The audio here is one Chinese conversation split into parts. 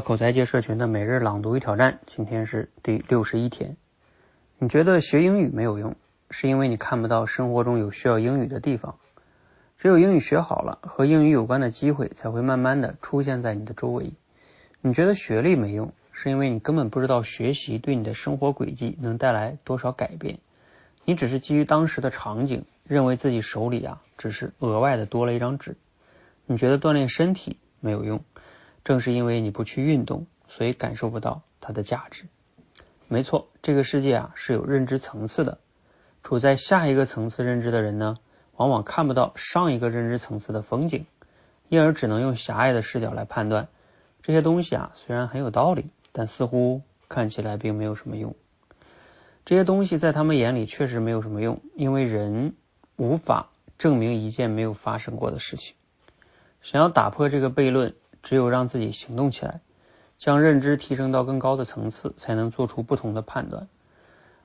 口才界社群的每日朗读与挑战，今天是第六十一天。你觉得学英语没有用，是因为你看不到生活中有需要英语的地方。只有英语学好了，和英语有关的机会才会慢慢的出现在你的周围。你觉得学历没用，是因为你根本不知道学习对你的生活轨迹能带来多少改变。你只是基于当时的场景，认为自己手里啊只是额外的多了一张纸。你觉得锻炼身体没有用。正是因为你不去运动，所以感受不到它的价值。没错，这个世界啊是有认知层次的。处在下一个层次认知的人呢，往往看不到上一个认知层次的风景，因而只能用狭隘的视角来判断这些东西啊。虽然很有道理，但似乎看起来并没有什么用。这些东西在他们眼里确实没有什么用，因为人无法证明一件没有发生过的事情。想要打破这个悖论。只有让自己行动起来，将认知提升到更高的层次，才能做出不同的判断。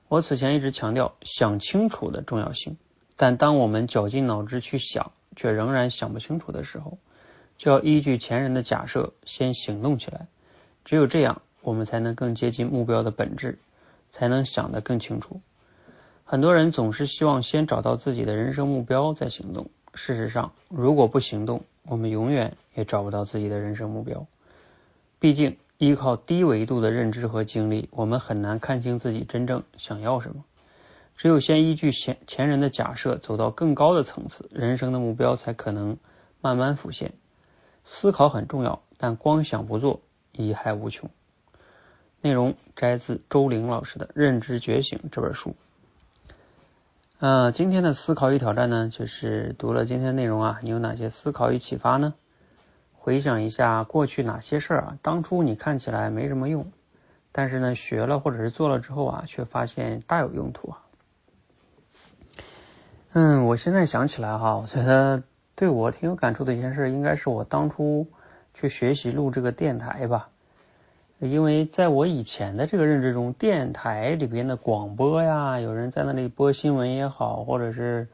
我此前一直强调想清楚的重要性，但当我们绞尽脑汁去想，却仍然想不清楚的时候，就要依据前人的假设先行动起来。只有这样，我们才能更接近目标的本质，才能想得更清楚。很多人总是希望先找到自己的人生目标再行动。事实上，如果不行动，我们永远也找不到自己的人生目标。毕竟，依靠低维度的认知和经历，我们很难看清自己真正想要什么。只有先依据前前人的假设，走到更高的层次，人生的目标才可能慢慢浮现。思考很重要，但光想不做，贻害无穷。内容摘自周玲老师的《认知觉醒》这本书。呃，今天的思考与挑战呢，就是读了今天内容啊，你有哪些思考与启发呢？回想一下过去哪些事儿啊，当初你看起来没什么用，但是呢，学了或者是做了之后啊，却发现大有用途啊。嗯，我现在想起来哈，我觉得对我挺有感触的一件事，应该是我当初去学习录这个电台吧。因为在我以前的这个认知中，电台里边的广播呀，有人在那里播新闻也好，或者是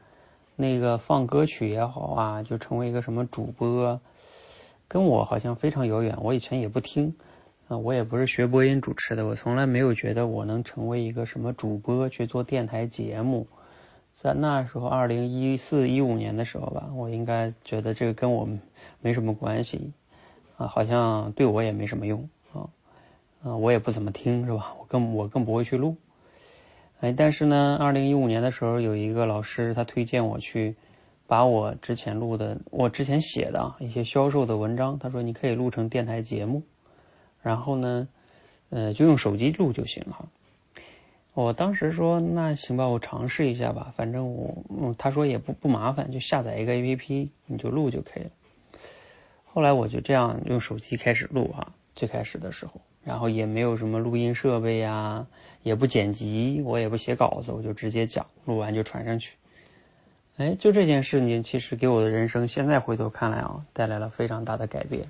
那个放歌曲也好啊，就成为一个什么主播，跟我好像非常遥远。我以前也不听啊，我也不是学播音主持的，我从来没有觉得我能成为一个什么主播去做电台节目。在那时候，二零一四一五年的时候吧，我应该觉得这个跟我没什么关系啊，好像对我也没什么用。啊，我也不怎么听，是吧？我更我更不会去录。哎，但是呢，二零一五年的时候，有一个老师他推荐我去把我之前录的、我之前写的啊一些销售的文章，他说你可以录成电台节目，然后呢，呃，就用手机录就行了。我当时说那行吧，我尝试一下吧，反正我，嗯，他说也不不麻烦，就下载一个 A P P，你就录就可以了。后来我就这样用手机开始录哈，最开始的时候。然后也没有什么录音设备呀，也不剪辑，我也不写稿子，我就直接讲，录完就传上去。哎，就这件事情，其实给我的人生，现在回头看来啊，带来了非常大的改变。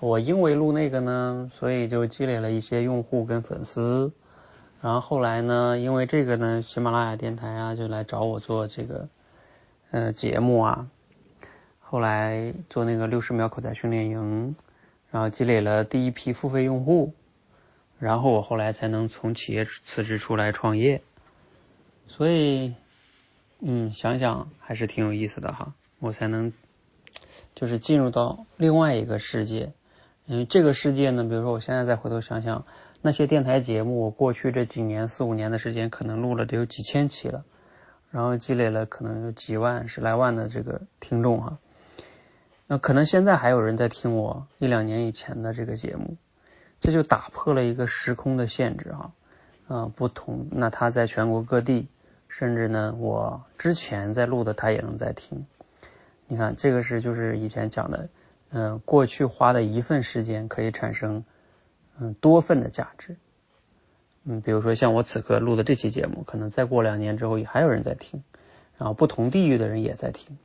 我因为录那个呢，所以就积累了一些用户跟粉丝。然后后来呢，因为这个呢，喜马拉雅电台啊，就来找我做这个呃节目啊。后来做那个六十秒口才训练营。然后积累了第一批付费用户，然后我后来才能从企业辞职出来创业，所以，嗯，想想还是挺有意思的哈，我才能就是进入到另外一个世界，嗯这个世界呢，比如说我现在再回头想想那些电台节目，我过去这几年四五年的时间，可能录了得有几千期了，然后积累了可能有几万十来万的这个听众哈。那可能现在还有人在听我一两年以前的这个节目，这就打破了一个时空的限制哈，啊不同，那他在全国各地，甚至呢我之前在录的他也能在听，你看这个是就是以前讲的，嗯过去花的一份时间可以产生嗯多份的价值，嗯比如说像我此刻录的这期节目，可能再过两年之后也还有人在听，然后不同地域的人也在听。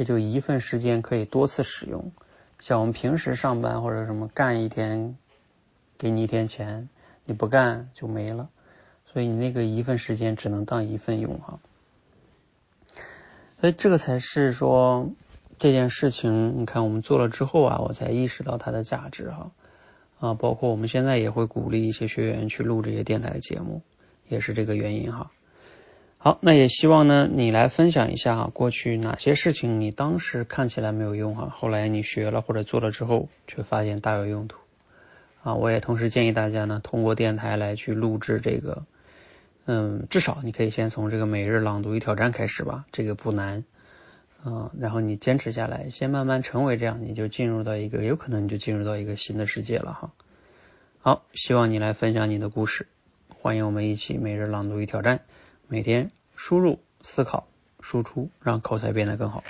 这就一份时间可以多次使用，像我们平时上班或者什么干一天，给你一天钱，你不干就没了，所以你那个一份时间只能当一份用哈。所以这个才是说这件事情，你看我们做了之后啊，我才意识到它的价值哈。啊，包括我们现在也会鼓励一些学员去录这些电台的节目，也是这个原因哈。好，那也希望呢你来分享一下，过去哪些事情你当时看起来没有用哈，后来你学了或者做了之后，却发现大有用途啊。我也同时建议大家呢，通过电台来去录制这个。嗯，至少你可以先从这个每日朗读与挑战开始吧，这个不难，嗯，然后你坚持下来，先慢慢成为这样，你就进入到一个，有可能你就进入到一个新的世界了哈。好，希望你来分享你的故事，欢迎我们一起每日朗读与挑战，每天输入、思考、输出，让口才变得更好。